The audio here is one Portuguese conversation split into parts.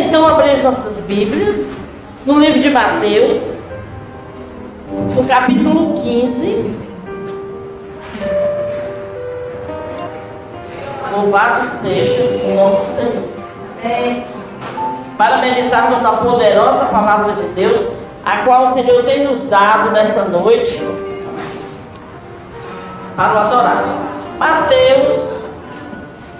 então abrir as nossas Bíblias no livro de Mateus, no capítulo 15. Louvado seja o nome do Senhor. Para meditarmos na poderosa palavra de Deus, a qual o Senhor tem nos dado nessa noite, para o adorarmos. Mateus,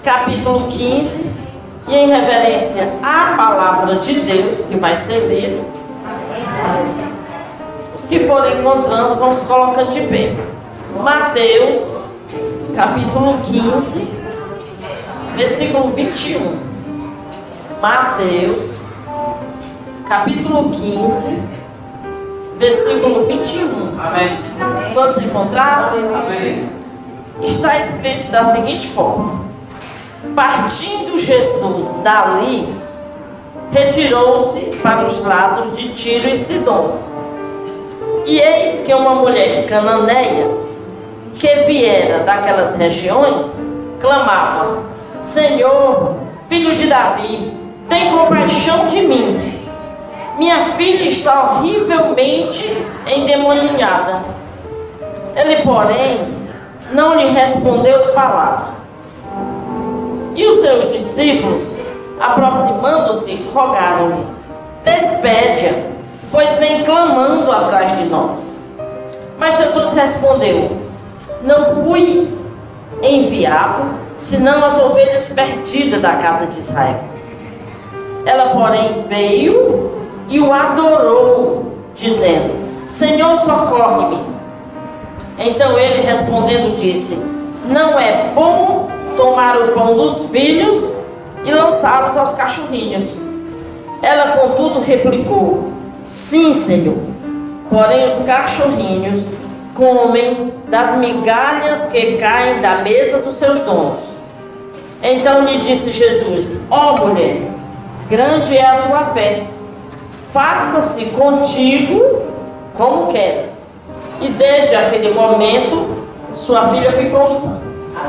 capítulo 15, e em reverência à palavra de Deus, que vai ser lida, os que forem encontrando, vão se colocando de pé. Mateus, capítulo 15, versículo 21. Mateus, capítulo 15, versículo 21. Amém. Todos encontraram? Amém. Está escrito da seguinte forma: Partindo Jesus dali, retirou-se para os lados de Tiro e Sidom. E eis que uma mulher cananeia, que viera daquelas regiões, clamava: Senhor, filho de Davi, tem compaixão de mim. Minha filha está horrivelmente endemoniada. Ele, porém, não lhe respondeu palavra. E os seus discípulos, aproximando-se, rogaram-lhe: Despede-a, pois vem clamando atrás de nós. Mas Jesus respondeu: Não fui enviado, senão as ovelhas perdidas da casa de Israel. Ela, porém, veio e o adorou, dizendo: Senhor, socorre-me. Então ele respondendo disse: Não é bom tomar o pão dos filhos e lançá-los aos cachorrinhos. Ela, contudo, replicou: Sim, Senhor. Porém, os cachorrinhos comem das migalhas que caem da mesa dos seus donos. Então lhe disse Jesus: Ó oh, mulher, grande é a tua fé. Faça-se contigo como queres. E desde aquele momento, sua filha ficou sã.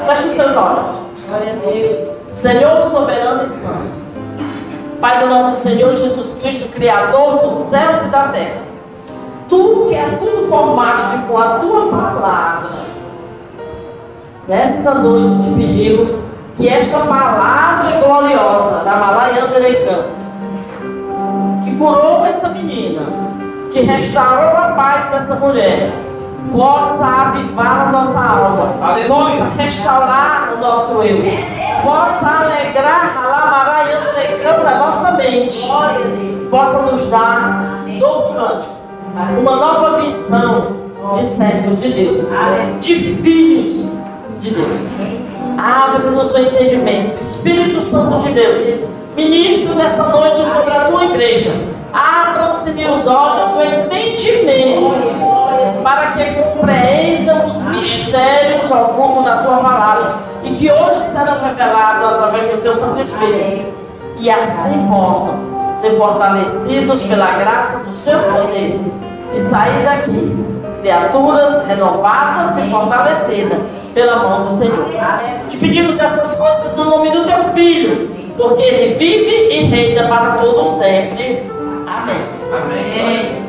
Feche os seus olhos. Glória a Deus. Senhor soberano e santo. Pai do nosso Senhor Jesus Cristo, Criador dos céus e da terra. Tu que é tudo formaste com a tua palavra. Nesta noite te pedimos que esta palavra gloriosa da Malaiana Necan, que curou essa menina, que restaurou a paz dessa mulher, possa avivar a nossa alma, Aleluia. possa restaurar o nosso eu, possa alegrar a Lamaraiana Necan da nossa mente, possa nos dar novo cântico, uma nova visão de servos de Deus, de filhos de Deus. Abre-nos o entendimento, Espírito Santo de Deus, ministro nessa noite sobre a tua igreja. Abram-se os olhos do entendimento para que compreendam os mistérios ocultos da tua palavra e que hoje serão revelados através do teu Santo Espírito e assim possam ser fortalecidos pela graça do seu poder e sair daqui criaturas renovadas e fortalecidas pela mão do Senhor. Te pedimos essas coisas no nome do teu Filho, porque ele vive e reina para todo sempre. Amém. Amém.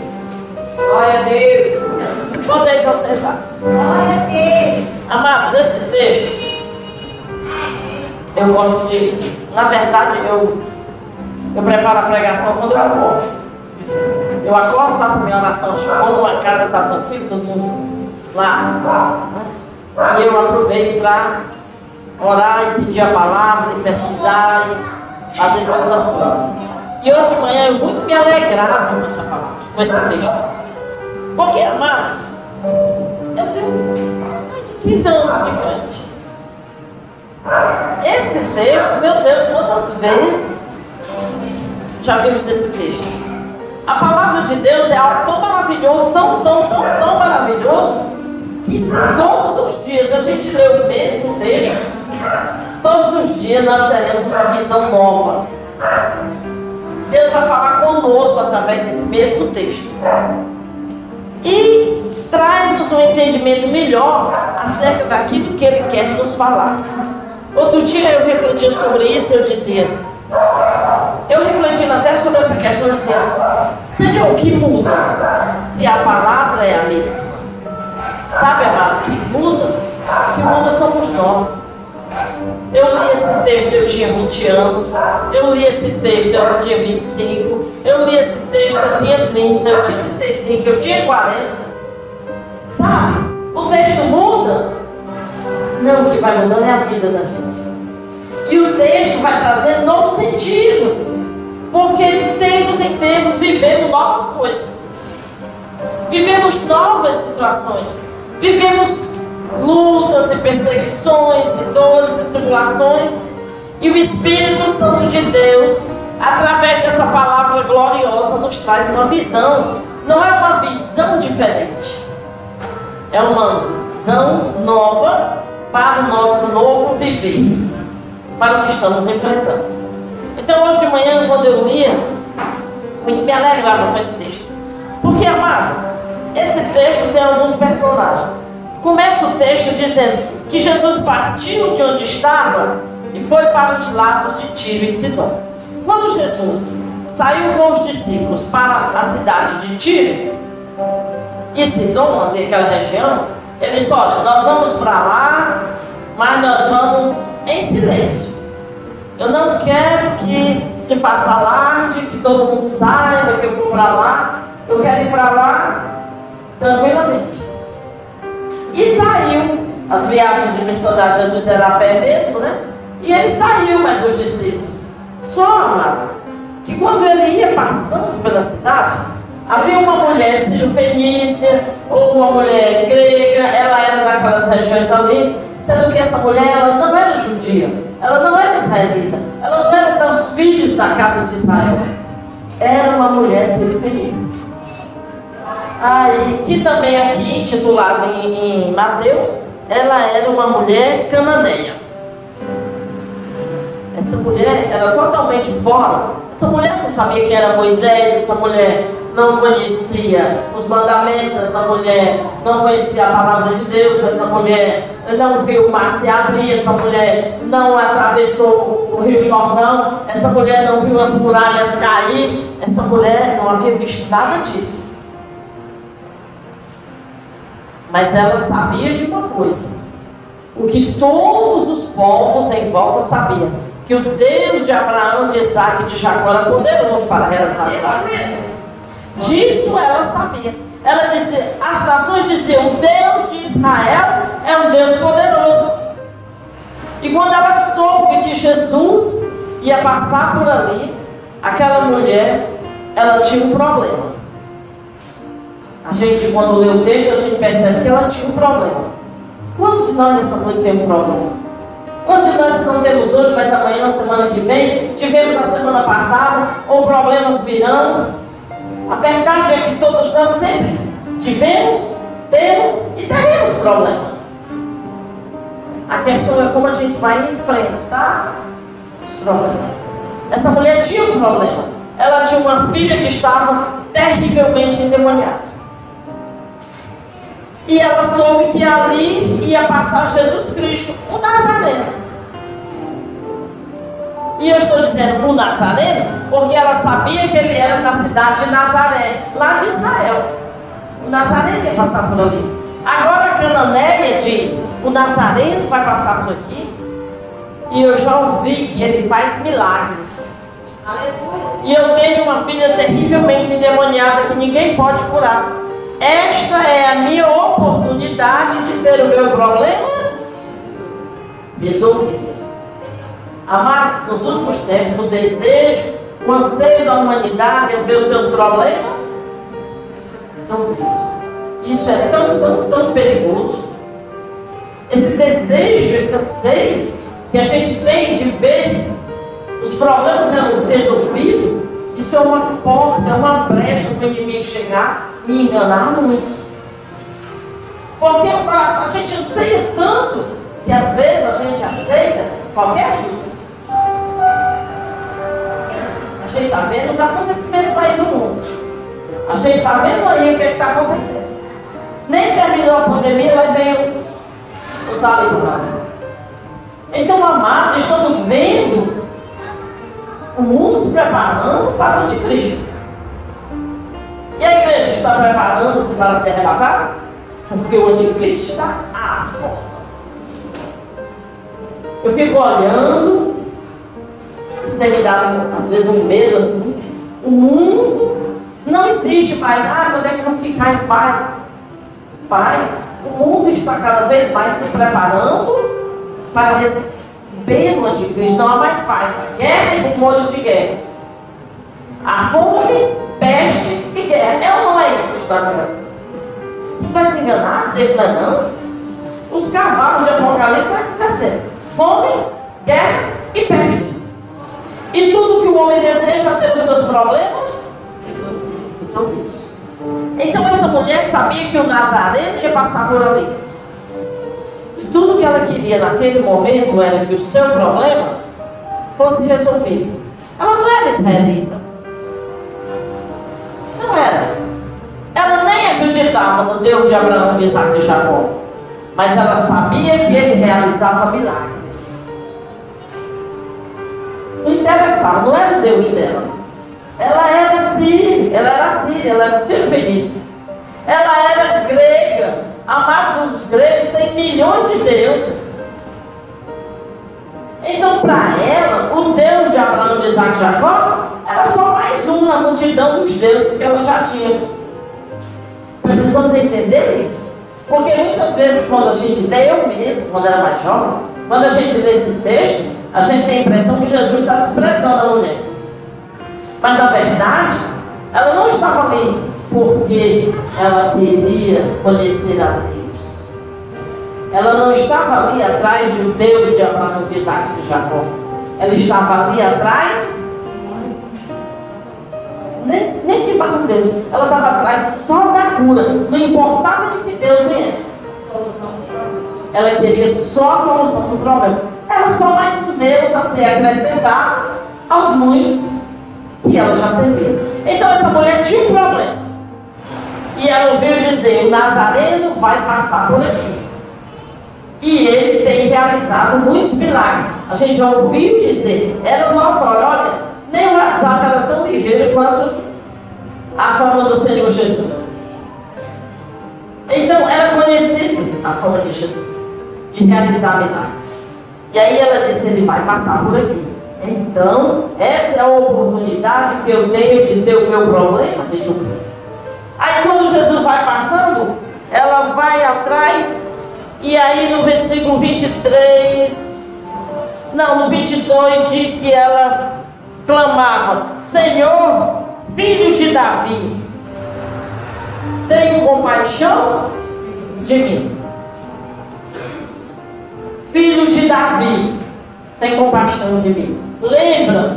Glória a Deus. Podeis acertar. Glória a Deus. Amados, esse texto, eu gosto de. Na verdade, eu, eu preparo a pregação quando eu acordo. Eu acordo, faço minha oração, como a casa está tranquila, todo mundo lá. né? E eu aproveito para orar e pedir a palavra, e pesquisar e fazer todas as coisas. E hoje de manhã eu muito me alegrava com essa palavra, com esse texto. Porque, amados, 30 anos de. Esse texto, meu Deus, quantas vezes já vimos esse texto? A palavra de Deus é algo tão maravilhoso, tão, tão, tão, tão maravilhoso, que todos os dias a gente lê o mesmo texto, todos os dias nós teremos uma visão nova. Deus vai falar conosco através desse mesmo texto. E traz-nos um entendimento melhor acerca daquilo que Ele quer nos falar. Outro dia eu refletia sobre isso e eu dizia: eu refletindo até sobre essa questão, assim, seria o que muda se a palavra é a mesma? Sabe, amado, que muda? Que muda somos nós. Eu li esse texto, eu tinha 20 anos. Eu li esse texto, eu tinha 25. Eu li esse texto, eu tinha 30. Eu tinha 35, eu tinha 40. Sabe? O texto muda. Não, o que vai mudando é a vida da gente. E o texto vai trazer novo sentido. Porque de tempos em tempos vivemos novas coisas. Vivemos novas situações. Vivemos lutas e perseguições e dores e tribulações. E o Espírito Santo de Deus, através dessa palavra gloriosa, nos traz uma visão. Não é uma visão diferente. É uma visão nova para o nosso novo viver, para o que estamos enfrentando. Então, hoje de manhã, quando eu lia, muito me alegrava com esse texto. Porque, amado, esse texto tem alguns personagens. Começa o texto dizendo que Jesus partiu de onde estava e foi para os lados de Tiro e Sidom. Quando Jesus saiu com os discípulos para a cidade de Tiro e Sidom, aquela região, ele disse: Olha, nós vamos para lá, mas nós vamos em silêncio. Eu não quero que se faça alarde, que todo mundo saiba que eu vou para lá. Eu quero ir para lá tranquilamente. E saiu. As viagens de missionário Jesus era a pé mesmo, né? E ele saiu, mas os discípulos. Só, amados, que quando ele ia passando pela cidade, havia uma mulher fenícia ou uma mulher grega, ela era daquelas regiões ali, sendo que essa mulher ela não era judia, ela não era israelita, ela não era dos filhos da casa de Israel, era uma mulher fenícia. Aí, que também aqui, intitulada em, em Mateus, ela era uma mulher cananeia. Essa mulher era totalmente fora. Essa mulher não sabia quem era Moisés, essa mulher não conhecia os mandamentos, essa mulher. Não conhecia a palavra de Deus, essa mulher. Não viu o mar se abrir, essa mulher não atravessou o Rio Jordão, essa mulher não viu as muralhas cair, essa mulher não havia visto nada disso. Mas ela sabia de uma coisa: o que todos os povos em volta sabiam, que o Deus de Abraão, de Isaac e de Jacó era poderoso para realizar Disso ela sabia. Ela disse: as nações diziam, o Deus de Israel é um Deus poderoso. E quando ela soube que Jesus ia passar por ali, aquela mulher, ela tinha um problema. A gente, quando lê o texto, a gente percebe que ela tinha um problema. Quantos de nós nessa noite temos um problema? Quantos de nós não temos hoje, mas amanhã, semana que vem, tivemos a semana passada, ou problemas virando? A verdade é que todos nós sempre tivemos, temos e teremos problemas. A questão é como a gente vai enfrentar os problemas. Essa mulher tinha um problema. Ela tinha uma filha que estava terrivelmente endemoniada. E ela soube que ali ia passar Jesus Cristo, o Nazareno. E eu estou dizendo o Nazareno porque ela sabia que ele era da cidade de Nazaré, lá de Israel. O Nazareno ia passar por ali. Agora a Cananéia diz: o Nazareno vai passar por aqui. E eu já ouvi que ele faz milagres. Aleluia. E eu tenho uma filha terrivelmente endemoniada que ninguém pode curar. Esta é a minha oportunidade de ter o meu problema resolvido. Amados, nos últimos tempos, o desejo, o anseio da humanidade é ver os seus problemas resolvidos. Isso é tão, tão, tão perigoso. Esse desejo, esse anseio que a gente tem de ver os problemas resolvidos, isso é uma porta, é uma brecha para o inimigo chegar e enganar muitos. Porque a gente anseia tanto que às vezes a gente aceita qualquer ajuda. Está vendo os acontecimentos aí no mundo. A gente está vendo aí o que é está acontecendo. Nem terminou a pandemia, mas veio o talibã. Então, amados, estamos vendo O mundo se preparando para o anticristo. E a igreja está preparando-se para ser arrebatada? Porque o anticristo está às portas. Eu fico olhando, isso tem me dado às vezes um medo assim. O mundo não existe paz. Ah, quando é que não ficar em paz? Paz. O mundo está cada vez mais se preparando para receber o anticristo. Não há mais paz. A guerra e rumores de guerra. A fome, peste e guerra. É ou não é isso que está vendo? A gente vai se enganar, dizer que não é não? Os cavalos de Apocalipse estão acontecendo. Fome, guerra e peste. E tudo que o homem deseja ter os seus problemas resolvidos. Então essa mulher sabia que o Nazareno ia passar por ali. E tudo que ela queria naquele momento era que o seu problema fosse resolvido. Ela não era israelita. Não era. Ela nem acreditava no Deus de Abraão, de Isaac e Jacó. Mas ela sabia que ele realizava milagres. Não interessava, não era o Deus dela. Ela era síria, ela era síria, ela era síria fenícia. Ela era grega. Amados, os gregos têm milhões de deuses. Então, para ela, o Deus de Abraão, de Isaac e Jacó era só mais um na multidão dos deuses que ela já tinha. Precisamos entender isso. Porque muitas vezes, quando a gente lê, eu mesmo, quando era mais jovem, quando a gente lê esse texto, a gente tem a impressão que Jesus está desprezando a mulher. Mas na verdade, ela não estava ali porque ela queria conhecer a Deus. Ela não estava ali atrás de um Deus de Abraão, de Isaac e de Jacó. Ela estava ali atrás nem, nem que para Deus. Ela estava atrás só da cura. Não importava de que Deus viesse. Ela queria só a solução do problema. Era só mais Deus a ser acrescentado aos muitos que ela já servia. Então essa mulher tinha um problema. E ela ouviu dizer, o Nazareno vai passar por aqui. E ele tem realizado muitos milagres. A gente já ouviu dizer, era notório, olha, nem o WhatsApp era tão ligeiro quanto a fama do Senhor Jesus. Então era conhecido a fama de Jesus, de realizar milagres. E aí ela disse, ele vai passar por aqui. Então, essa é a oportunidade que eu tenho de ter o meu problema resolvido. Aí quando Jesus vai passando, ela vai atrás, e aí no versículo 23, não, no 22 diz que ela clamava: Senhor, filho de Davi, tenha compaixão de mim. Filho de Davi, tem compaixão de mim. Lembra?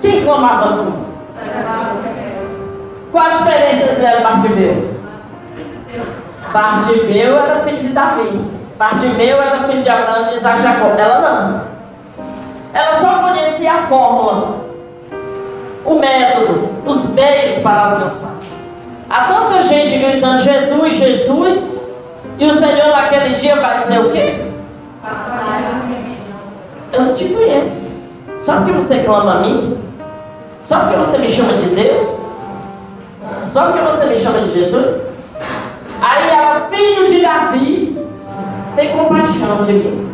Quem clamava assim? Qual a diferença entre Bartimeu? Bartimeu era filho de Davi. Bartimeu era filho de Abraão e Isaac Jacó. Ela não. Ela só conhecia a fórmula, o método, os meios para alcançar. Há tanta gente gritando Jesus, Jesus, e o Senhor naquele dia vai dizer o quê? Eu não te conheço. Só porque você clama a mim? Só porque você me chama de Deus? Só porque você me chama de Jesus? Aí ela, filho de Davi, tem compaixão de mim.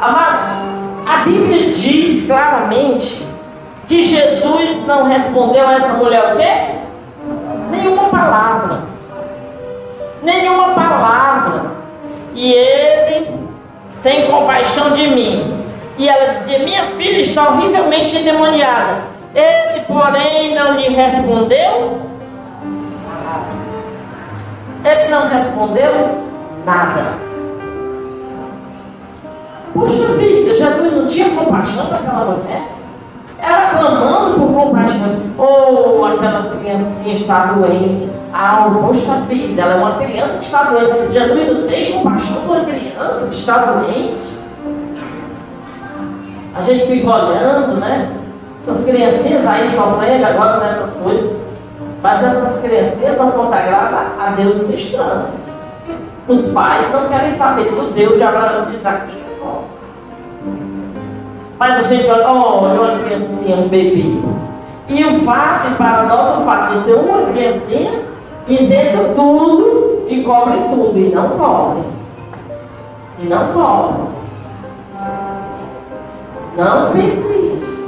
Amados, a Bíblia diz claramente que Jesus não respondeu a essa mulher o quê? Nenhuma palavra. Nenhuma palavra. E ele tem compaixão de mim. E ela dizia: Minha filha está horrivelmente endemoniada. Ele, porém, não lhe respondeu. Ele não respondeu nada. Puxa vida, Jesus não tinha compaixão daquela mulher? Ela clamando por compaixão. Ou oh, aquela criancinha está doente. Ah, poxa vida, ela é uma criança que está doente. Jesus não tem compaixão por uma criança que está doente. A gente fica olhando, né? Essas criancinhas aí sofrendo agora nessas coisas. Mas essas criancinhas são consagradas a deuses estranhos. Os pais não querem saber do Deus de Abraão de Isaac Mas a gente olha, olha uma criancinha, um bebê. E o fato, para nós, o fato de ser uma criancinha, isenta tudo e cobre tudo. E não cobre. E não cobre. Não pense isso.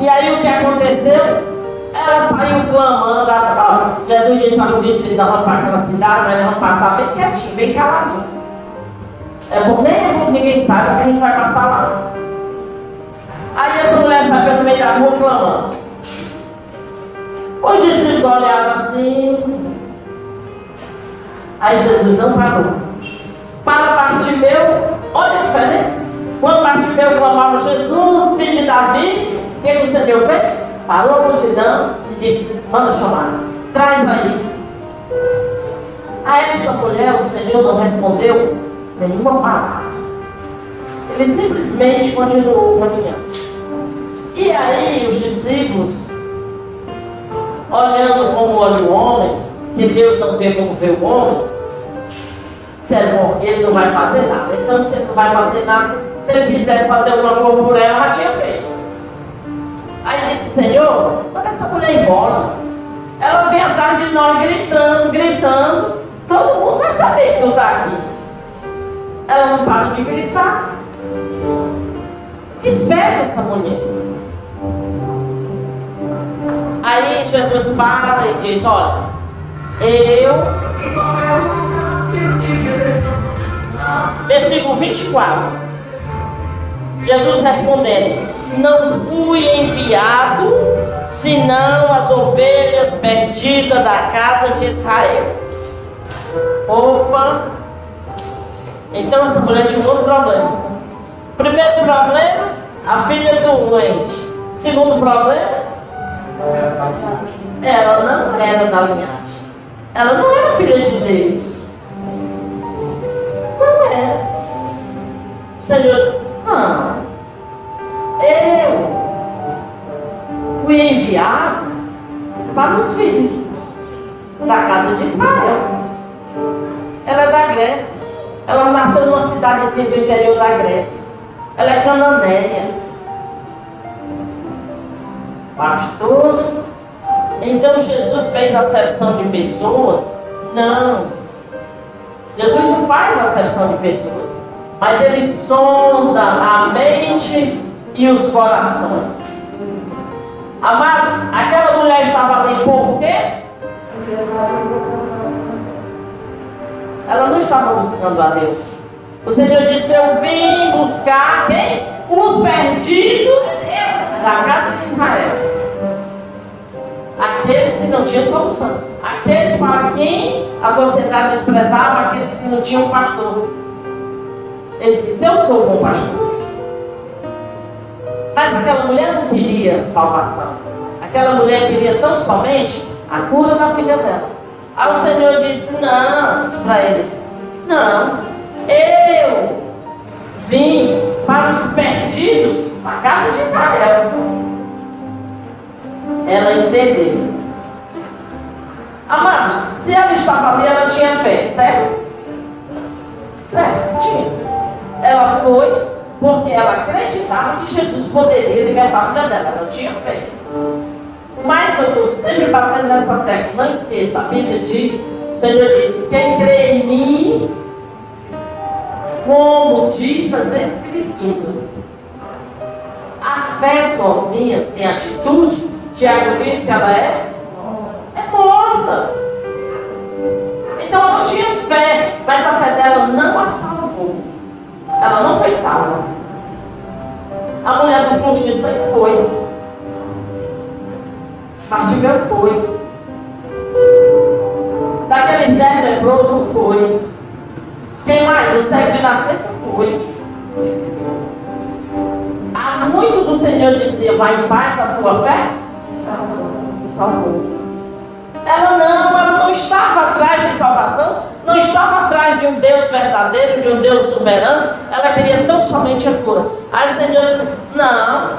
E aí o que aconteceu? Ela saiu clamando, ó, Jesus disse para os discípulos, nós vamos para aquela cidade, mas vamos passar bem quietinho, bem caladinho. É bom, nem é bom que ninguém saiba que a gente vai passar lá. Aí essa mulher sai pelo meio da rua clamando. Os discípulos olharam assim. Aí Jesus não parou. Para Bartimeu, olha a diferença. Quando Bartimeu clamava Jesus, filho de Davi, o que o Senhor fez? Parou a multidão e disse: Manda chamar, traz aí. A esta mulher, o Senhor não respondeu nenhuma palavra. Ele simplesmente continuou caminhando. E aí, os discípulos, olhando como olha o homem, que Deus não vê como vê o homem, disseram: Bom, ele não vai fazer nada. Então, se ele não vai fazer nada, se ele quisesse fazer alguma coisa por ela, ela tinha feito. Aí disse, Senhor, manda essa mulher embora. Ela vem atrás de nós gritando, gritando. Todo mundo vai saber que tu está aqui. Ela não para de gritar. Despede essa mulher. Aí Jesus para e diz, olha, eu. Versículo 24. Jesus respondendo: Não fui enviado senão as ovelhas perdidas da casa de Israel. Opa! Então essa mulher tinha um outro problema. Primeiro problema, a filha do doente. Segundo problema, ela não era da linhagem. Ela não era filha de Deus. Não era. O Senhor não. Eu fui enviado para os filhos da casa de Israel. Ela é da Grécia. Ela nasceu numa cidadezinha do interior da Grécia. Ela é cananeia. Pastor. Então Jesus fez acepção de pessoas? Não. Jesus não faz acepção de pessoas mas ele sonda a mente e os corações. Amados, aquela mulher estava ali por quê? Ela não estava buscando a Deus. O Senhor disse: Eu vim buscar quem? Os perdidos da casa de Israel. Aqueles que não tinham solução. Aqueles para quem a sociedade desprezava, aqueles que não tinham pastor. Ele disse: Eu sou o bom pastor. Mas aquela mulher não queria salvação. Aquela mulher queria tão somente a cura da filha dela. Aí o Senhor disse: Não, para eles: Não, eu vim para os perdidos, a casa de Israel. Ela entendeu. Amados, se ela estava ali, ela tinha fé, certo? Certo, tinha. Ela foi porque ela acreditava que Jesus poderia libertar a filha dela. Ela tinha fé. Mas eu estou sempre batendo nessa tecla. Não esqueça, a Bíblia diz, o Senhor disse, quem crê em mim, como diz as Escrituras. A fé sozinha, sem atitude, Tiago diz que ela é, é morta. Então ela tinha fé, mas a fé dela não a salvou. Ela não foi salva. A mulher do fluxo de sangue foi. Bartimeu foi. Daquele dez leproso foi. Quem mais? O cego de nascença foi. Há muitos o Senhor dizia, vai em paz a tua fé? Salvou. Ela não, ela não estava atrás de salvação, não estava atrás de um Deus verdadeiro, de um Deus soberano, ela queria tão somente a cura. Aí o Senhor disse: Não,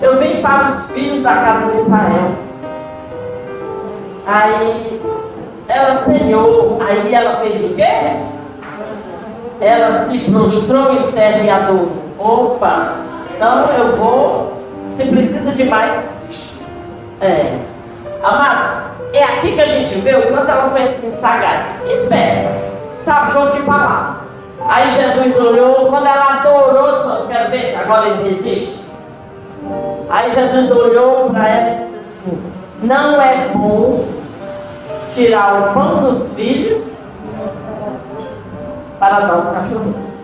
eu vim para os filhos da casa de Israel. Aí ela senhou, aí ela fez o quê? Ela se prostrou em terra e adorou. Opa! Então eu vou, se precisa de mais, é. Amados, é aqui que a gente vê o quanto ela foi assim sagaz. Esperta, sabe, jogo de palavra. Aí Jesus olhou, quando ela adorou, eu quero ver se agora ele resiste. Aí Jesus olhou para ela e disse assim, não é bom tirar o pão dos filhos para dar aos cachorrinhos.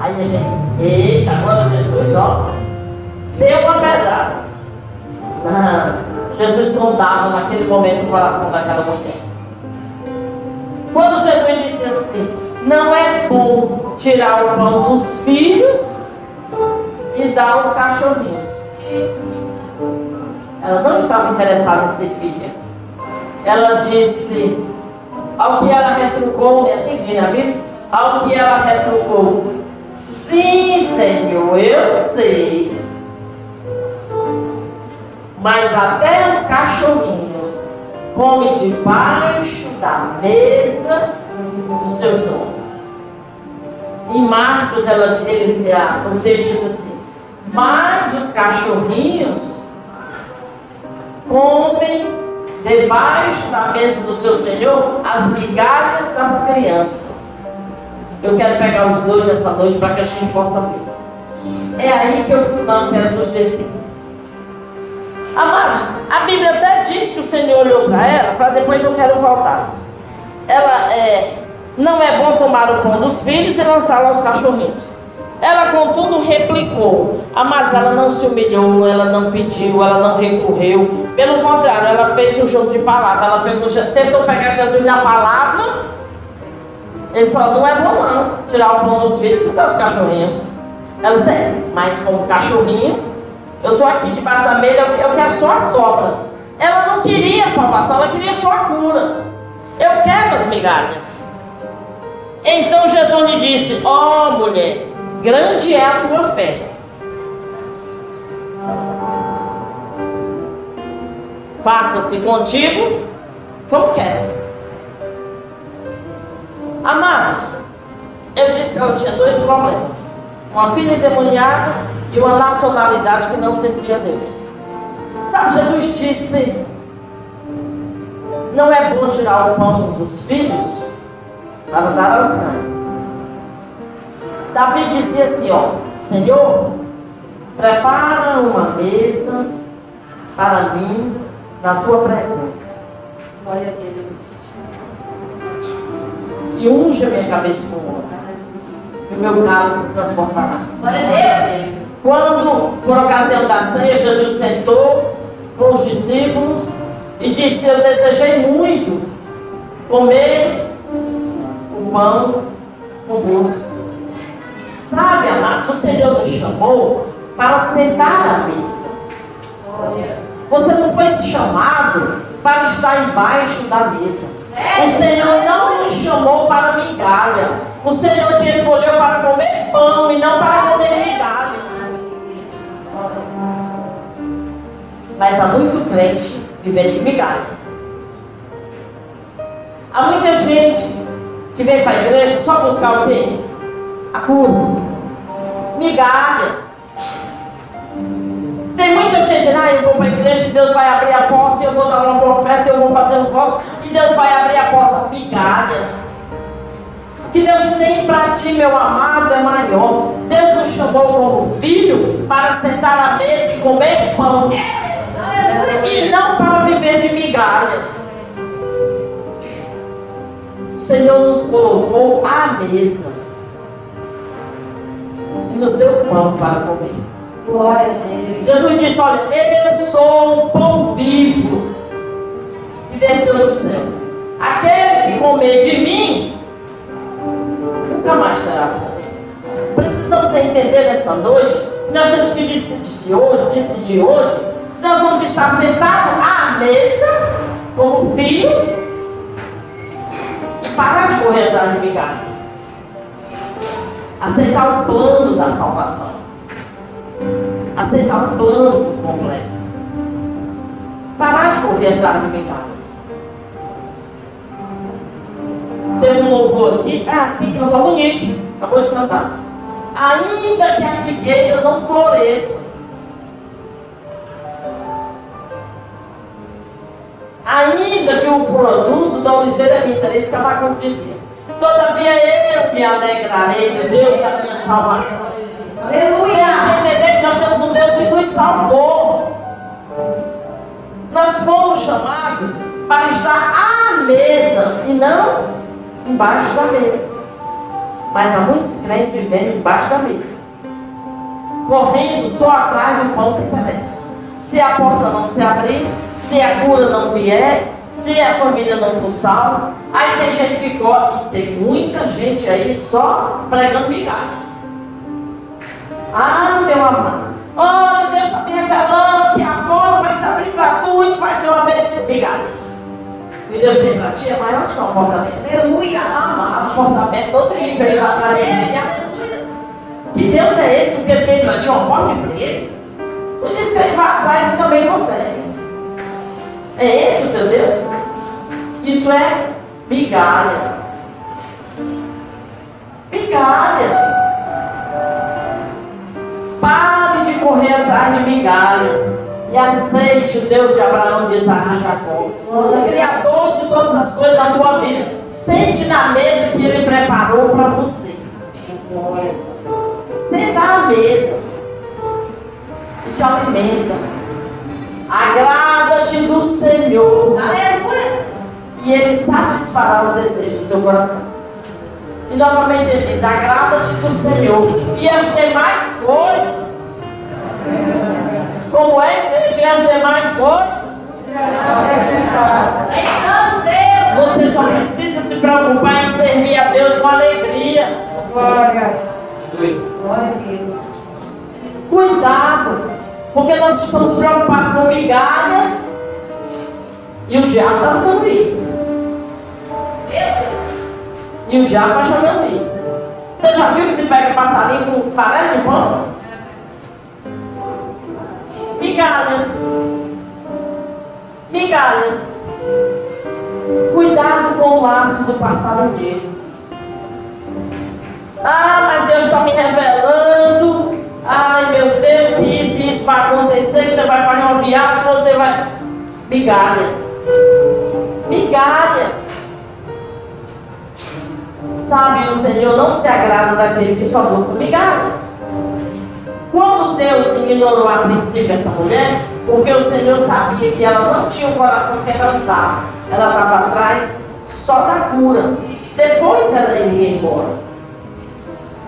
Aí a gente diz, eita, agora Jesus, ó, deu uma pedrada. Não, Jesus sondava naquele momento o coração daquela mulher. Quando Jesus disse assim, não é bom tirar o pão dos filhos e dar aos cachorrinhos. Ela não estava interessada em ser filha. Ela disse, ao que ela retrucou, é assim que diz na Bíblia? Ao que ela retrucou, sim, Senhor, eu sei. Mas até os cachorrinhos comem debaixo da mesa dos seus donos. Em Marcos, ela, ele, o texto diz assim: Mas os cachorrinhos comem debaixo da mesa do seu Senhor as migalhas das crianças. Eu quero pegar os dois nessa noite para que a gente possa ver. É aí que eu não quero nos deter. Amados, a Bíblia até diz que o Senhor olhou para ela, para depois eu quero voltar. Ela é, não é bom tomar o pão dos filhos e lançá-lo aos cachorrinhos. Ela, contudo, replicou. Amados, ela não se humilhou, ela não pediu, ela não recorreu. Pelo contrário, ela fez um jogo de palavras. Ela pegou, tentou pegar Jesus na palavra. Ele falou: não é bom não tirar o pão dos filhos e dar os cachorrinhos. Ela disse: é, mas como cachorrinho, eu estou aqui debaixo da mesa, eu quero só a sobra. Ela não queria salvação, ela queria só a cura. Eu quero as migalhas. Então Jesus lhe disse: Ó oh, mulher, grande é a tua fé. Faça-se contigo como queres. Amados, eu disse que ela tinha dois problemas: uma filha endemoniada e uma nacionalidade que não servia a Deus. Sabe, Jesus disse: não é bom tirar o pão dos filhos para dar aos cães. Davi dizia assim: ó, Senhor, prepara uma mesa para mim na tua presença. Glória a Deus. E unge a minha cabeça com óleo. E o meu cálice se transportará. Glória a Deus. Quando, por ocasião da ceia, Jesus sentou com os discípulos e disse: Eu desejei muito comer o pão convosco. Sabe, amados, o Senhor nos chamou para sentar à mesa. Você não foi chamado para estar embaixo da mesa. O Senhor não nos chamou para migalha. O Senhor te escolheu para comer pão e não para comer migalhas. Mas há muito crente vivendo de migalhas. Há muita gente que vem para a igreja só buscar o quê? A. Migalhas. Tem muita gente dizendo, ah, eu vou para a igreja e Deus vai abrir a porta, eu vou dar uma profeta, eu vou fazer um voto, e Deus vai abrir a porta. Migalhas. Que Deus tem para ti, meu amado, é maior. Deus nos chamou como filho para sentar à mesa e comer pão. E não para viver de migalhas. O Senhor nos colocou à mesa. Nos deu pão para comer. Glória a Deus. Jesus disse: Olha, eu sou o pão vivo que desceu do céu. Aquele que comer de mim, nunca mais terá fome. Precisamos entender nessa noite, nós temos que decidir hoje, decidir hoje, se nós vamos estar sentados à mesa, como filho, e parar de correr atrás de migalhas. Aceitar o plano da salvação aceitar o plano completo. Parar de correr atrás de migalhas. Teve um louvor aqui, ah, aqui que não está bonito, acabou de cantar. Ainda que a figueira não floresça, ainda que o produto da oliveira é minta, isso que Abacuque dizia. Todavia eu me alegrarei de Deus da minha salvação. Aleluia. Você entender que nós temos um Deus que nos salvou. Nós fomos chamados para estar à mesa e não embaixo da mesa. Mas há muitos crentes vivendo embaixo da mesa, correndo só atrás do pão que perece. Se a porta não se abrir, se a cura não vier, se a família não for salva, aí tem gente que corre, e tem muita gente aí só pregando migalhas. Ah, meu amado, olha, Deus está me revelando que a porta vai se abrir para tu e vai ser uma migalhas. E Deus tem para ti é maior que o comportamento. Aleluia. Amado, comportamento, todo mundo veio lá para ele. Que Deus é esse? Porque ele tem para ti uma porta de emprego. Tu disse que ele vai atrás e também consegue. É esse o teu Deus? Isso é migalhas. Migalhas. Pare de correr atrás de migalhas. E aceite o Deus de Abraão, de Isaac e Jacó. O Criador de todas as coisas da tua vida. Sente na mesa que Ele preparou para você. Senta à mesa e te alimenta. Agrada-te do Senhor Aleluia. e Ele satisfará o desejo do teu coração. E novamente ele diz: agrada-te do Senhor e as demais coisas. Como é que as demais coisas? Você só precisa se preocupar em servir a Deus com alegria. Glória. Glória a Deus. Cuidado, porque nós estamos preocupados com migalhas e o diabo está dando isso. E o diabo vai chamando isso. Você já viu que se pega passarinho com farelo de pão? Migalhas. Migalhas. Cuidado com o laço do passarinheiro. Ah, mas Deus está me revelando. Ai, meu Deus, isso, isso vai acontecer, você vai fazer uma viagem, você vai. Migalhas. Migalhas. Sabe, o Senhor não se agrada daquele que só busca migalhas. Quando Deus ignorou a princípio essa mulher, porque o Senhor sabia que ela não tinha um coração quebrantado, ela estava atrás só da cura. Depois ela iria embora.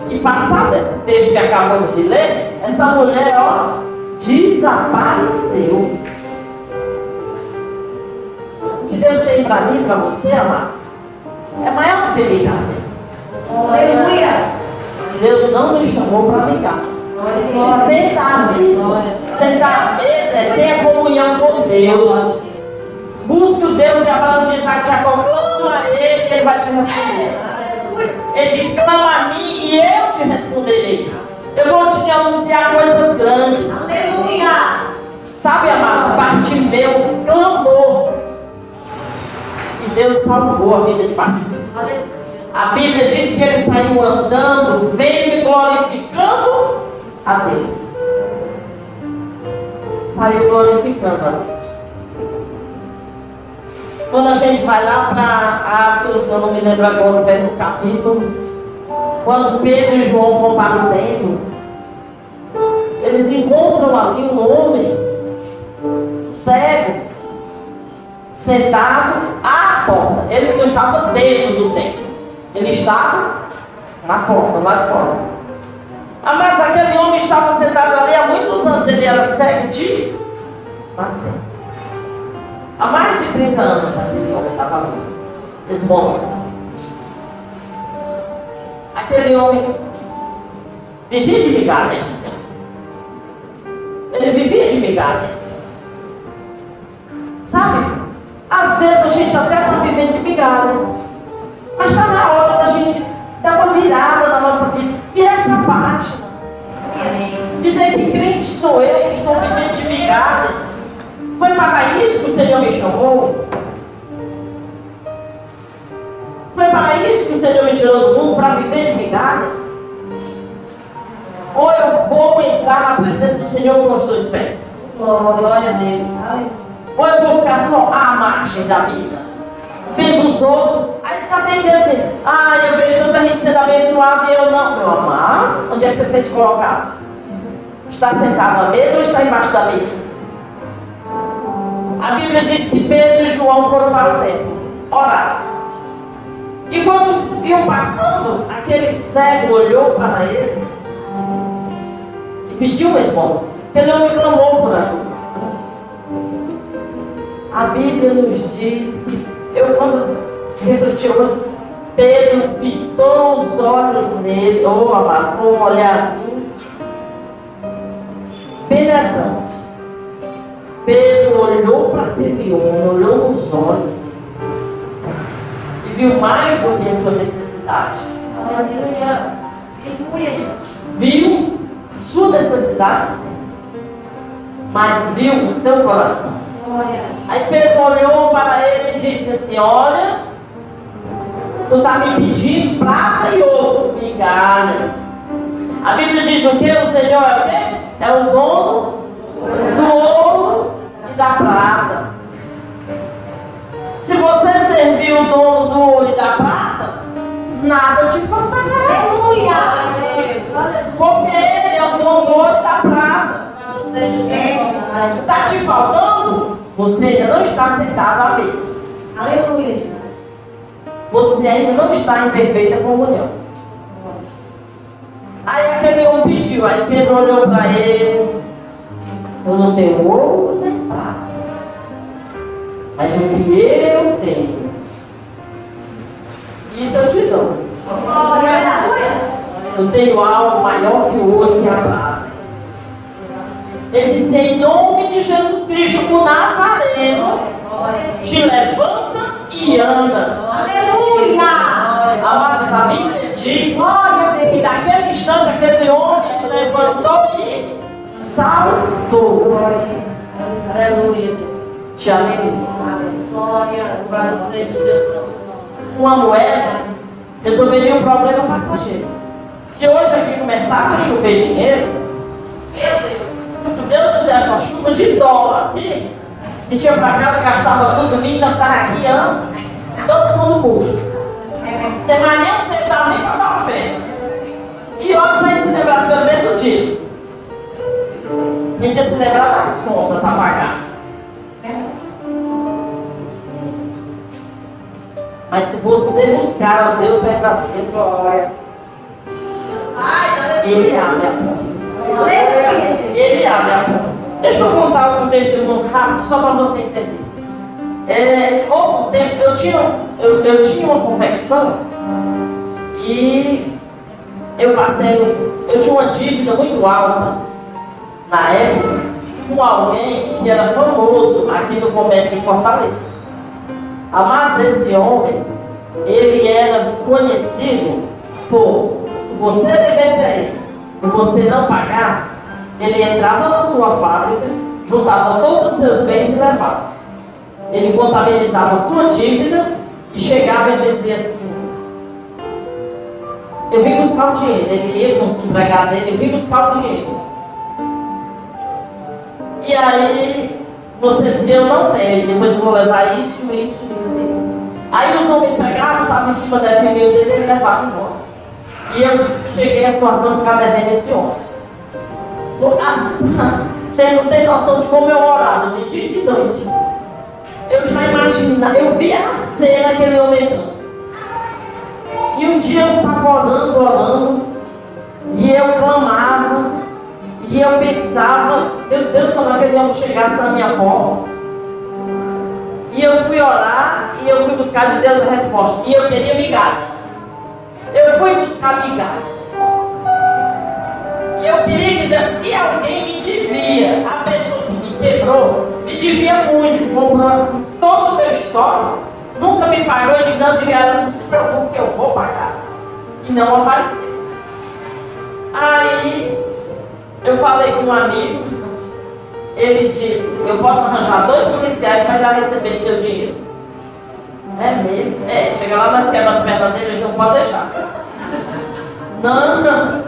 E passado esse texto que acabamos de ler, essa mulher, ó, desapareceu. O que Deus tem para mim, para você, amado, é maior do que migalhas. Aleluia. Deus não nos chamou para migalhas. De sentar à mesa. Sentar à mesa é ter comunhão com Deus. Busque o Deus de Abraão, de Isaac, de Jacó. Clama a Ele e Ele vai te responder. Ele diz: clama a mim e eu te responderei. Eu vou te anunciar coisas grandes. Aleluia. Sabe, amados, Bartimeu clamou. E Deus salvou a vida de Bartimeu. A Bíblia diz que ele saiu andando, vendo e glorificando a Deus. Saiu glorificando a Deus. Quando a gente vai lá para Atos, eu não me lembro agora o mesmo capítulo, quando Pedro e João vão para o templo, eles encontram ali um homem cego, sentado à porta. Ele não estava dentro do templo, ele estava na porta, lá de fora. Ah, mas aquele homem estava sentado ali há muitos anos, ele era cego de nascença. Há mais de 30 anos aquele homem estava ali, esmolando. Aquele homem vivia de migalhas. Ele vivia de migalhas. Sabe? Às vezes a gente até está vivendo de migalhas. Mas está na hora da gente dar uma virada na nossa vida. Virar essa página. Dizer que crente sou eu que estou vivendo de migalhas. Foi para isso que o Senhor me chamou? Foi para isso que o Senhor me tirou do mundo para viver de migalhas? Ou eu vou entrar na presença do Senhor com os dois pés. Glória a Deus. Ou eu vou ficar só à margem da vida. Vendo os outros. Aí tá tendo dia assim, ah, eu vejo tanta gente sendo abençoada e eu não. Meu amado, onde é que você tem se colocado? Está sentado na mesa ou está embaixo da mesa? A Bíblia diz que Pedro e João foram para o templo orar. E quando iam passando, aquele cego olhou para eles e pediu esmola. Aquele homem clamou por ajuda. A Bíblia nos diz que eu quando refleti hoje, Pedro fitou os olhos nele, oh amado, foi um olhar assim, penetrante. Pedro olhou para aquele homem, olhou nos olhos e viu mais do que a sua necessidade. Aleluia. Aleluia. Viu a sua necessidade, sim, mas viu o seu coração. Glória. Aí Pedro olhou para ele e disse assim: Olha, tu está me pedindo prata e ouro, migalhas. A Bíblia diz o que? O Senhor é o quê? É o dono do ouro da prata. Se você servir o dono do ouro e da prata, nada te faltará. Aleluia. Porque ele é o dono do ouro e da prata. Está te faltando? Você ainda não está sentado à mesa. Aleluia. Você ainda não está em perfeita comunhão. Aí aquele homem pediu, aí Pedro olhou para ele. Eu não tenho ouro nem prata. Mas o que eu tenho, isso eu te dou. Eu tenho algo maior que o ouro e a prata. Ele disse, em nome de Jesus Cristo, o Nazareno, te levanta e anda. Aleluia. Amados, a Bíblia diz E Deus. naquele instante aquele homem levantou e saltou Aleluia. de alegria. Glória. Louvado seja nome. Uma moeda resolveria um problema passageiro. Se hoje aqui começasse a chover dinheiro, se Deus fizesse uma chuva de dólar aqui, e tinha para casa, gastava tudo, nós estávamos aqui anos, todo mundo custo. Você mais nem um centavo nem para dar uma fé. E outros a gente se lembrar pelo menos disso. A gente ia se lembrar das contas a pagar. Mas se você buscar o Deus verdadeiro, glória, Ele abre a porta. Ele abre a porta. Deixa eu contar um testemunho rápido, só para você entender. É, houve um tempo, eu tinha, eu, eu tinha uma confecção e eu passei, eu tinha uma dívida muito alta na época com alguém que era famoso aqui no comércio de Fortaleza. Amados, esse homem, ele era conhecido por, se você devesse a ele e você não pagasse, ele entrava na sua fábrica, juntava todos os seus bens e levava. Ele contabilizava a sua dívida e chegava e dizia assim: Eu vim buscar o dinheiro. Ele ia com os empregados dele, eu vim buscar o dinheiro. E aí você dizia: Eu não tenho, depois eu vou levar isso, isso, isso, isso. Aí os homens pegavam, estavam em cima da FMU dele e ele levava embora. E eu cheguei à situação de ficar devendo esse homem. Nossa, Você não tem noção de como eu orava de dia e de noite. Eu já imaginava, eu via a cena aquele homem entrando. E um dia eu estava orando, orando, e eu clamava, e eu pensava, meu Deus, quando aquele homem chegasse na minha porta. E eu fui orar, e eu fui buscar de Deus a resposta. E eu queria migalhas. Eu fui buscar migalhas. E eu queria que alguém me devia. A pessoa que me quebrou me devia muito. Comprou assim todo o meu estoque. Nunca me pagou e não de ela não se preocupe que eu vou pagar. E não apareceu. Aí eu falei com um amigo, ele disse, eu posso arranjar dois policiais para já receber teu dinheiro. É mesmo? É, chega lá, nós queremos as pernas dele, ele não pode deixar. Não, não,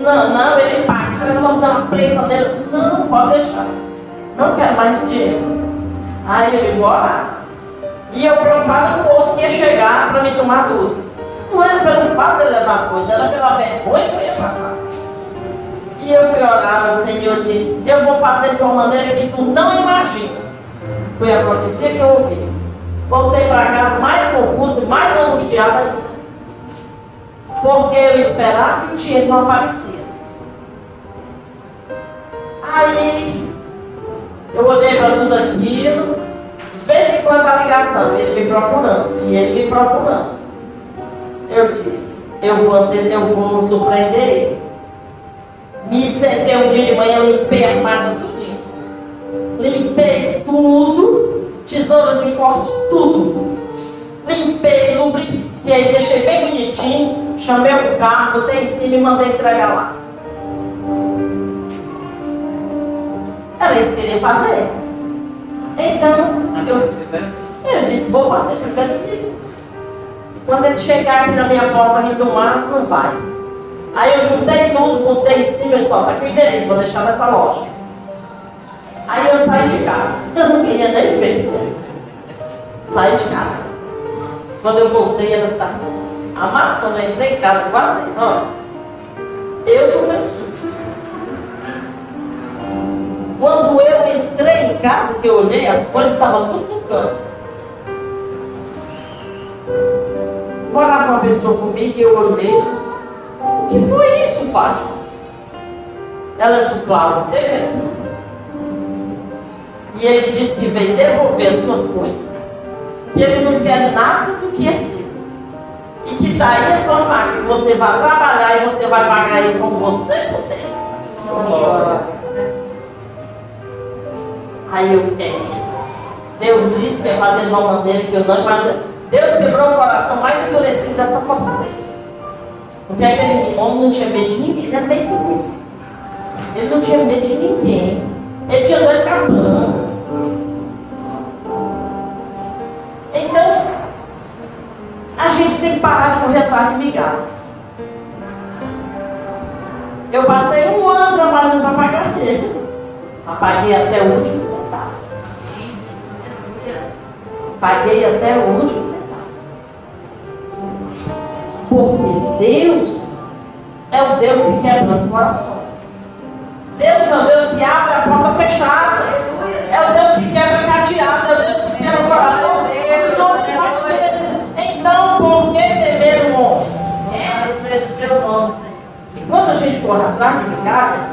Não, não, ele paga. Você vai dar uma pressão nele. Não, pode deixar. Não quero mais dinheiro. Aí ele vou orar. E eu preocupado com o outro que ia chegar para me tomar tudo. Não era pelo fato de levar as coisas, era pela vergonha que eu ia passar. E eu fui orar, o Senhor disse, eu vou fazer de uma maneira que tu não imagina. Foi a profecia que eu ouvi. Voltei para casa mais confuso e mais angustiado ainda. Porque eu esperava e o dinheiro não aparecia. Aí eu olhei para tudo aquilo, de vez em quando a ligação, ele me procurando, e ele me procurando. Eu disse, eu vou, eu vou surpreender ele. Me sentei um dia de manhã, limpei a armário tudinho. Limpei tudo, tesoura de corte, tudo. Limpei, lubrifiquei, deixei bem bonitinho, chamei o carro, botei em cima e mandei entregar lá. Era isso que ele ia fazer. Então, eu, eu disse, vou fazer porque ele Quando ele chegar aqui na minha porta me tomar, não vai. Aí eu juntei tudo, botei em cima e só, tá aqui o endereço, vou deixar nessa loja. Aí eu saí de casa. Eu não queria nem ver. Saí de casa. Quando eu voltei, era tarde. Amados, quando eu entrei em casa, quase seis horas, eu tomei um susto. Quando eu entrei em casa, que eu olhei, as coisas estavam tudo no canto. Morava uma pessoa comigo e eu olhei. Que foi isso, Fátima? Ela claro, teve. E ele disse que veio devolver as suas coisas. Que ele não quer nada do que é seu. E que daí a sua máquina, você vai trabalhar e você vai pagar ele como você puder. Aí eu, é, Deus disse que é fazer de uma maneira que eu não imagino. Deus quebrou o coração mais endurecido dessa fortaleza. Porque aquele homem não tinha medo de ninguém, ele era meio doido. Ele não tinha medo de ninguém. Ele tinha dois cabanos. Então, a gente tem que parar de correr atrás de migalhas. Eu passei um ano trabalhando para pagar ele. Paguei até o último centavo. Paguei até o último centavo. Porque Deus é o Deus que quebra os corações. Deus é o Deus que abre a porta fechada. É o Deus que quebra cadeado. É o Deus que quebra o coração. Então, por que temer o homem? É, seja o teu nome, E quando a gente corre atrás de migalhas,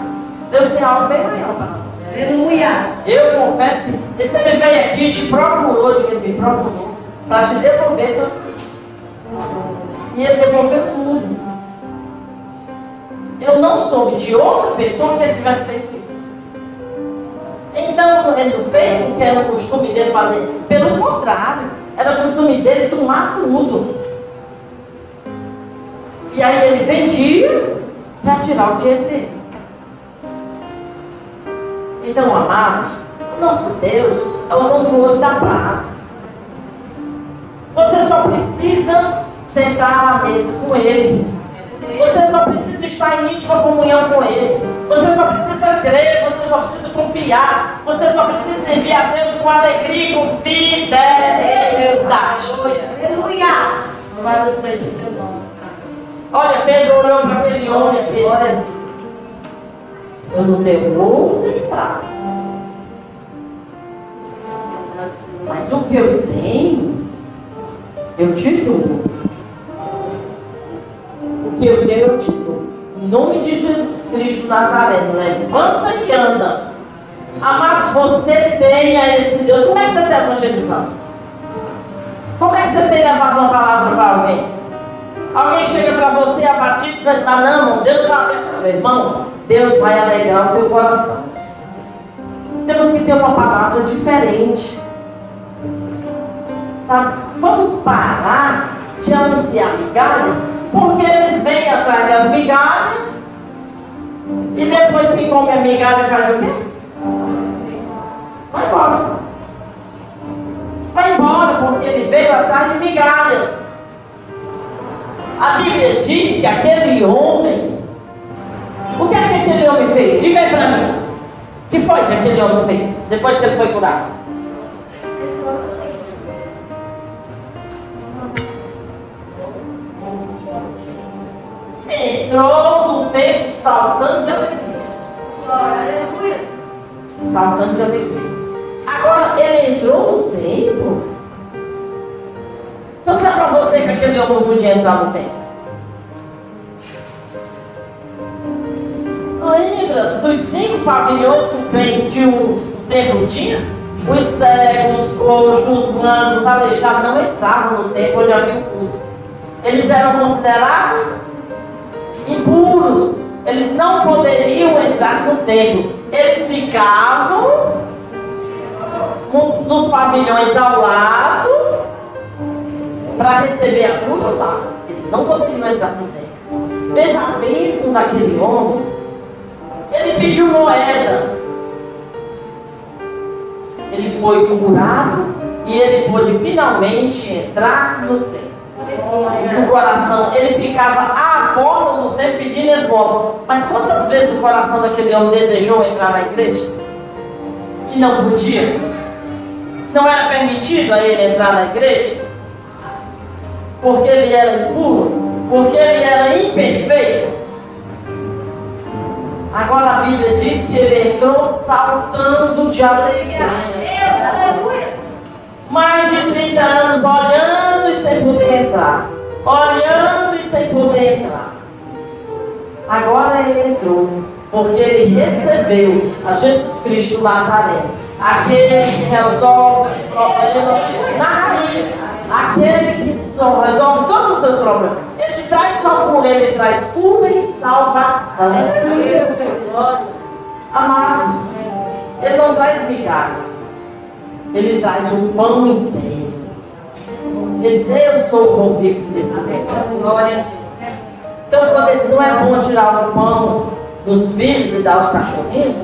Deus tem algo bem maior para nós. Aleluia. Eu confesso que esse ele veio aqui e te procurou, ele me procurou, para te devolver teus filhos. E ele devolveu tudo. Eu não soube de outra pessoa que ele tivesse feito isso. Então ele não fez porque era o costume dele fazer. Pelo contrário, era o costume dele tomar tudo. E aí ele vendia para tirar o dinheiro dele. Então, amados, o nosso Deus é o dono da prata. Você só precisa sentar à mesa com Ele. Você só precisa estar em íntima comunhão com Ele. Você só precisa crer, você só precisa confiar. Você só precisa servir a Deus com alegria e com fidelidade. Aleluia. Louvado seja o teu nome. Olha, Pedro olhou para aquele homem e disse: Eu não tenho ouro nem prata. Mas o que eu tenho, eu te dou. O que eu eu te dou. Em nome de Jesus Cristo Nazareno, levanta e anda. Amados, você tem a esse Deus. Como é que você está evangelizando? Como é que você tem levado uma palavra para alguém? Alguém chega para você abatido ah, não, Deus vai. Meu irmão, Deus vai alegrar o teu coração. Temos que ter uma palavra diferente. Sabe? Vamos parar de anunciar migalhas, porque eles vêm atrás das migalhas e depois que come a migalha faz o quê? Vai embora. Vai embora, porque ele veio atrás de migalhas. A Bíblia diz que aquele homem fez? Diga aí pra mim. O que foi que aquele homem fez depois que ele foi curado? Entrou no templo saltando de alegria. Saltando de alegria. Agora, ele entrou no templo. Só dizer pra você que aquele homem podia entrar no templo. Lembra dos cinco pavilhões que o templo, que o templo tinha? Os cegos, os coxos, os mancos, os aleijados não entravam no templo onde havia o culto. Eles eram considerados impuros. Eles não poderiam entrar no templo. Eles ficavam no- nos pavilhões ao lado para receber a cura lá. Eles não poderiam entrar no templo. Veja a bênção daquele homem. Ele pediu moeda. Ele foi curado e ele pôde finalmente entrar no templo. O coração, ele ficava à porta do templo pedindo esmola. Mas quantas vezes o coração daquele homem desejou entrar na igreja? E não podia? Não era permitido a ele entrar na igreja? Porque ele era impuro? Porque ele era imperfeito? Agora a Bíblia diz que ele entrou saltando de alegria. Aleluia. Mais de 30 anos olhando e sem poder entrar. Olhando e sem poder entrar. Agora ele entrou, porque ele recebeu a Jesus Cristo Nazareno. Aquele que resolve os problemas na raiz. Aquele que só resolve todos os seus problemas. Ele traz só ele, ele traz cura e salvação. Amados, ele não traz migalha. Ele traz o pão inteiro. Diz, eu sou o pão vivo desse mundo. Glória a. Então, quando ele não é bom tirar o pão dos filhos e dar aos cachorrinhos,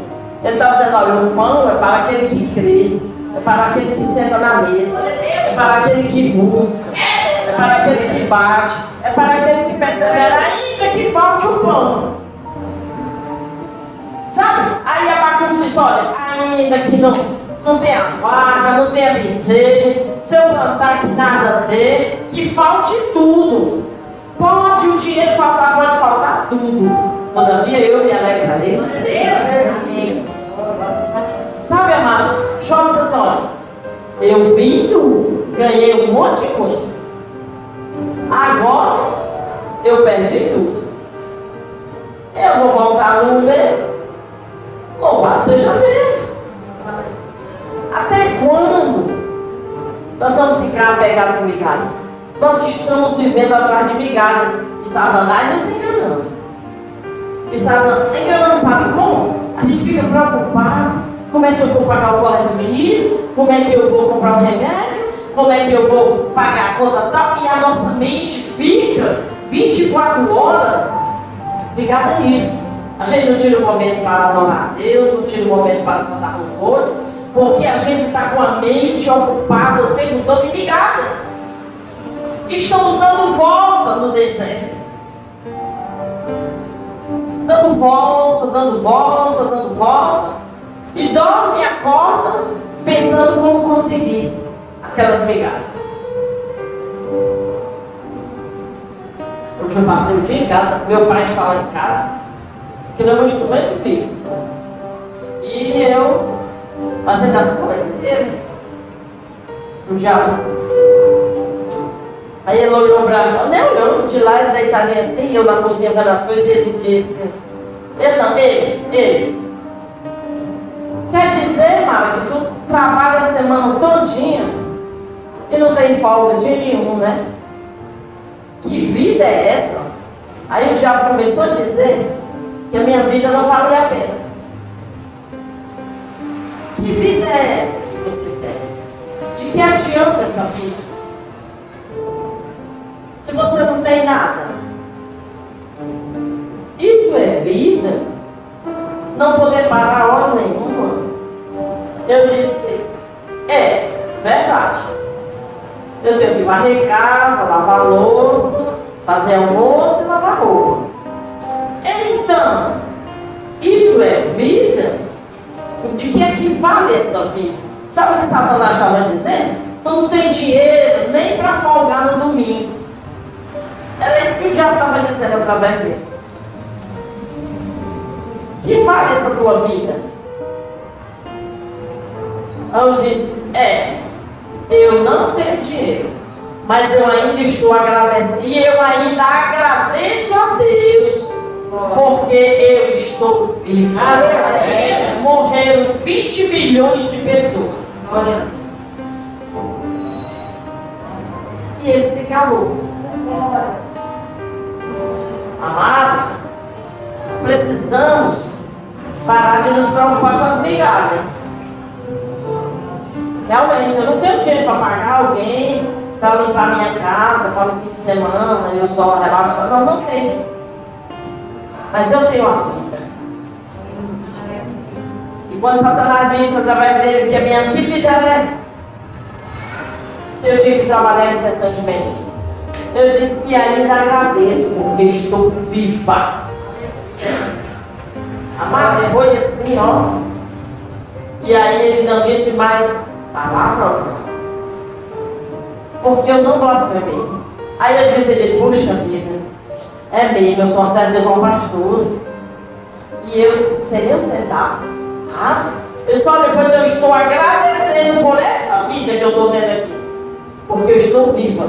ele está dizendo, olha, o pão é para aquele que crê, é para aquele que senta na mesa, é para aquele que busca, é para aquele que bate, é para aquele que persevera, ainda que falte o pão. Sabe? Aí Abacuque diz, olha, ainda que não, não tenha vaca, não tenha se eu plantar que nada dê, que falte tudo. Pode o dinheiro faltar, pode faltar tudo. Todavia eu me alegrarei. Amém. Sabe, amado, jovens assim, olha, eu vim, ganhei um monte de coisa. Agora eu perdi tudo. Eu vou voltar no meu. Louvado seja Deus. Nós vamos ficar apegados com migalhas? Nós estamos vivendo atrás de migalhas e Satanás nos enganando. E Satanás enganando, sabe como? A gente fica preocupado. Como é que eu vou pagar o colégio do menino? Como é que eu vou comprar o remédio? Como é que eu vou pagar a conta tal? E a nossa mente fica 24 horas ligada nisso. A gente não tira o momento para adorar a Deus, não tira o momento para cantar louvores, porque a gente está com a mente ocupada o tempo todo em ligadas. Estamos dando volta no deserto. Dando volta, dando volta, dando volta. E dorme e acorda pensando como conseguir aquelas migalhas. Hoje eu passei o dia em casa, meu pai está lá em casa, que não é um instrumento vivo. E eu fazendo as coisas e ele no diabo assim. Aí ele olhou pra mim, nem olhou, de lá ele deitadinho assim, eu na cozinha vendo as coisas, e ele disse, ele não, ele, ele. Quer dizer, Mara, que tu trabalha a semana todinha e não tem folga dia nenhum, né? Que vida é essa? Aí o diabo começou a dizer que a minha vida não valia a pena. Que vida é essa que você tem? De que adianta essa vida? Se você não tem nada. Isso é vida? Não poder parar hora nenhuma? Eu disse, é, verdade. Eu tenho que varrer casa, lavar louça, fazer almoço e lavar roupa. Então, isso é de que equivale essa vida. Sabe o que Satanás estava dizendo? Tu não tem dinheiro nem para folgar no domingo. Era isso que o diabo estava dizendo através dele. Que vale essa tua vida? Eu disse, é, eu não tenho dinheiro, mas eu ainda estou agradecendo. E eu ainda agradeço a Deus, porque eu estou vivo. Morreram 20 milhões de pessoas. E ele se calou. Amados, precisamos parar de nos preocupar com as migalhas. Realmente, eu não tenho dinheiro para pagar alguém para limpar minha casa, para o fim de semana, eu só relaxo. Não, não tenho. Mas eu tenho a vida. E quando Satanás disse através dele que a minha vida interessa, se eu tive que trabalhar incessantemente, eu disse que ainda agradeço porque estou viva. Amado, foi assim, ó. E aí ele não disse mais palavra. Porque eu não blasfemei. Aí eu disse ele, puxa vida, é mesmo, eu sou série de bom pastor. E eu, sem nem sentar. Ah, eu só depois eu estou agradecendo por essa vida que eu estou vendo aqui. Porque eu estou viva.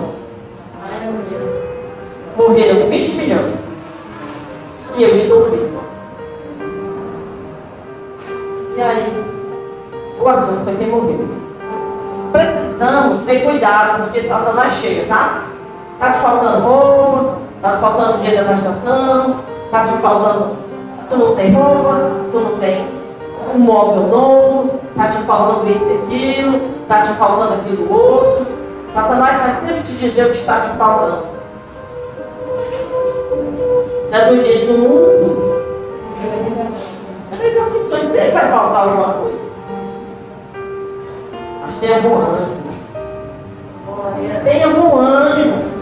Morreram 20 milhões. E eu estou viva. E aí, o assunto foi quem morreu. Precisamos ter cuidado, porque Satanás chega, tá? Tá te faltando roupa, tá faltando dinheiro da estação, tá te faltando. Tu não tem roupa, tu não tem um móvel novo, tá te faltando isso e aquilo, tá te faltando aquilo outro. Satanás vai sempre te dizer o que está te faltando. Jesus diz no mundo. Três aflições, sempre vai faltar alguma coisa. Mas tenha bom ânimo. Tenha bom ânimo.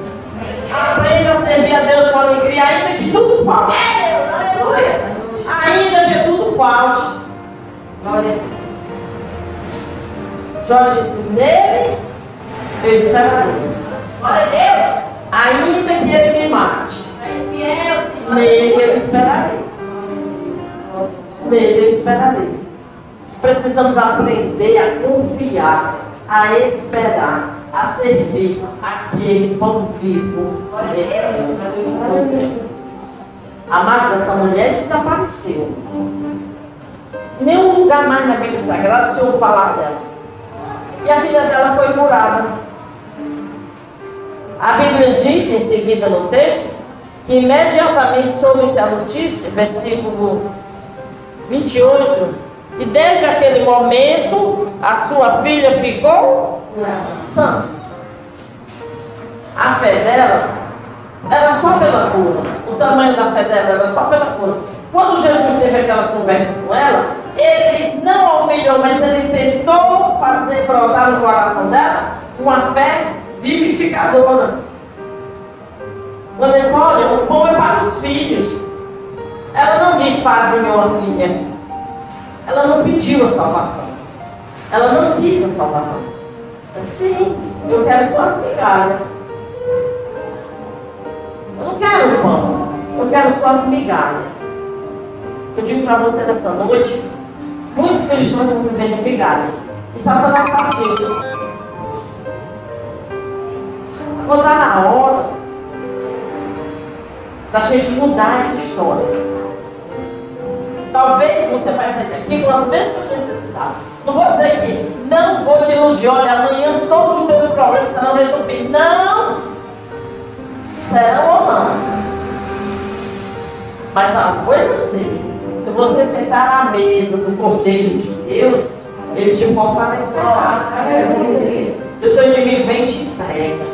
Aprenda a servir a Deus com alegria, ainda que tudo falte. Ainda que tudo falte. Jó disse, nele eu esperarei. Ainda que ele me mate, nele eu esperarei. Nele eu esperarei. Precisamos aprender a confiar, a esperar, a servir aquele pão vivo. Amados, essa mulher desapareceu. Nenhum lugar mais na Bíblia Sagrada se ouve falar dela. E a filha dela foi curada. A Bíblia diz em seguida no texto que imediatamente soube-se a notícia, versículo 28, e desde aquele momento a sua filha ficou sã. A fé dela era só pela cura. O tamanho da fé dela era só pela cura. Quando Jesus teve aquela conversa com ela, ele não a humilhou, mas ele tentou fazer brotar no coração dela uma fé vivificadora. Quando ele olha, o pão é para os filhos. Ela não diz faze uma filha. Ela não pediu a salvação. Ela não quis a salvação. Sim, eu quero suas migalhas. Eu não quero o pão. Eu quero suas migalhas. Eu digo para você nessa noite, muitos cristãos estão vivendo de migalhas. E Satanás sabe disso. Agora está na hora da gente mudar essa história. Talvez você vai sair daqui com as mesmas necessidades. Não vou dizer que não vou te iludir, olha, amanhã todos os teus problemas serão resolvidos. Não! Serão ou não? Mas uma coisa eu sei. Se você sentar na mesa do Cordeiro de Deus, ele te fortalecerá. E o teu inimigo vem te entrega.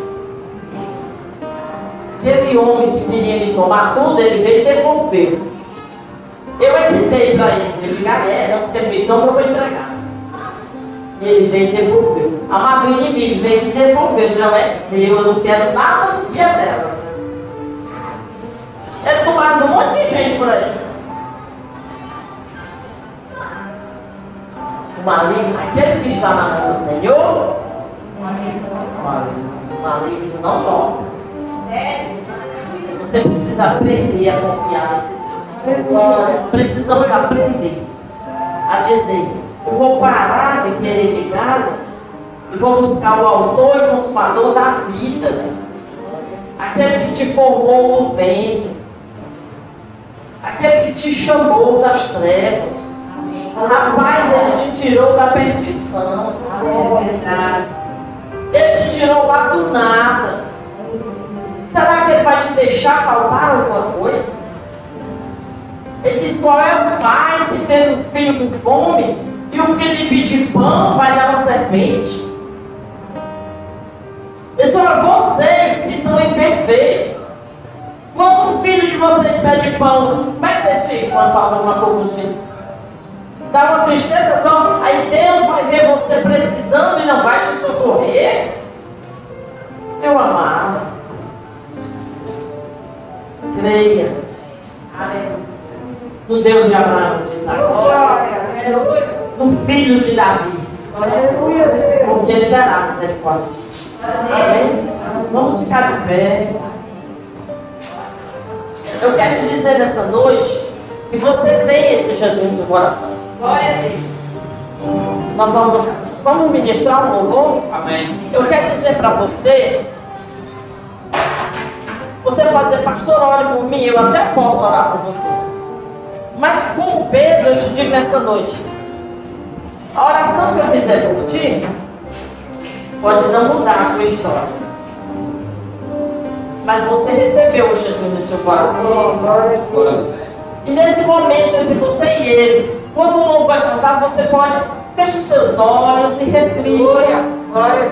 Aquele homem que queria me tomar tudo, ele veio e devolveu. Eu é que dei para ele. Ele ah, é, antes ele me tome, eu vou entregar. Ele veio e devolveu. Amado inimigo veio e devolveu. Não é seu, eu não quero nada do que é dela. É tomado um monte de gente por aí. maligno, aquele que está na mão do Senhor, o maligno não toca. Você precisa aprender a confiar nesse Deus. Precisamos aprender a dizer, eu vou parar de querer migalhas e vou buscar o autor e consumador da vida. Aquele que te formou no ventre. Aquele que te chamou das trevas. Rapaz, ele te tirou da perdição. Ele te tirou lá do nada. Será que ele vai te deixar faltar alguma coisa? Ele diz: qual é o pai que tem um filho com fome e o filho lhe pedir pão vai dar uma serpente? Pessoal, vocês que são imperfeitos, quando o filho de vocês pede pão, como é que vocês ficam quando falam alguma coisa com os? Dá uma tristeza só, aí Deus vai ver você precisando e não vai te socorrer? Meu amado, creia no Deus de Abraão, de Isaac, no filho de Davi, porque ele terá misericórdia de ti. Amém? Vamos ficar de pé. Eu quero te dizer nessa noite que você tem esse Jesus no coração. Glória a Deus. Nós vamos, vamos ministrar um louvor. Amém. Eu quero dizer para você. Você pode dizer, pastor, ore por mim. Eu até posso orar por você. Mas com Pedro, eu te digo nessa noite: a oração que eu fizer por ti pode não mudar a tua história. Mas você recebeu o Jesus no seu coração. E nesse momento entre você e ele, quando o louvor vai cantar, você pode fechar os seus olhos e reflita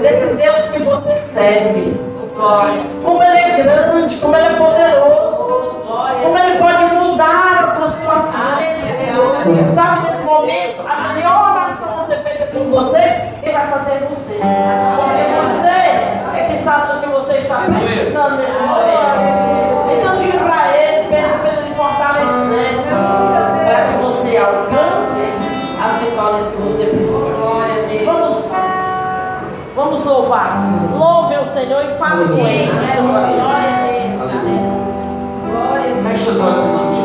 nesse Deus que você serve. Como ele é grande, como ele é poderoso, como ele pode mudar tua situação. Sabe, nesse momento, a melhor oração a ser feita por você, ele vai fazer em você. Porque você é que sabe do que você está precisando nesse momento. Então diga para ele, peça para ele fortalecer, para que você alcance as vitórias que você precisa. Vamos, vamos louvar. Louve o Senhor e fale com ele no seu coração. Feche os olhos em nome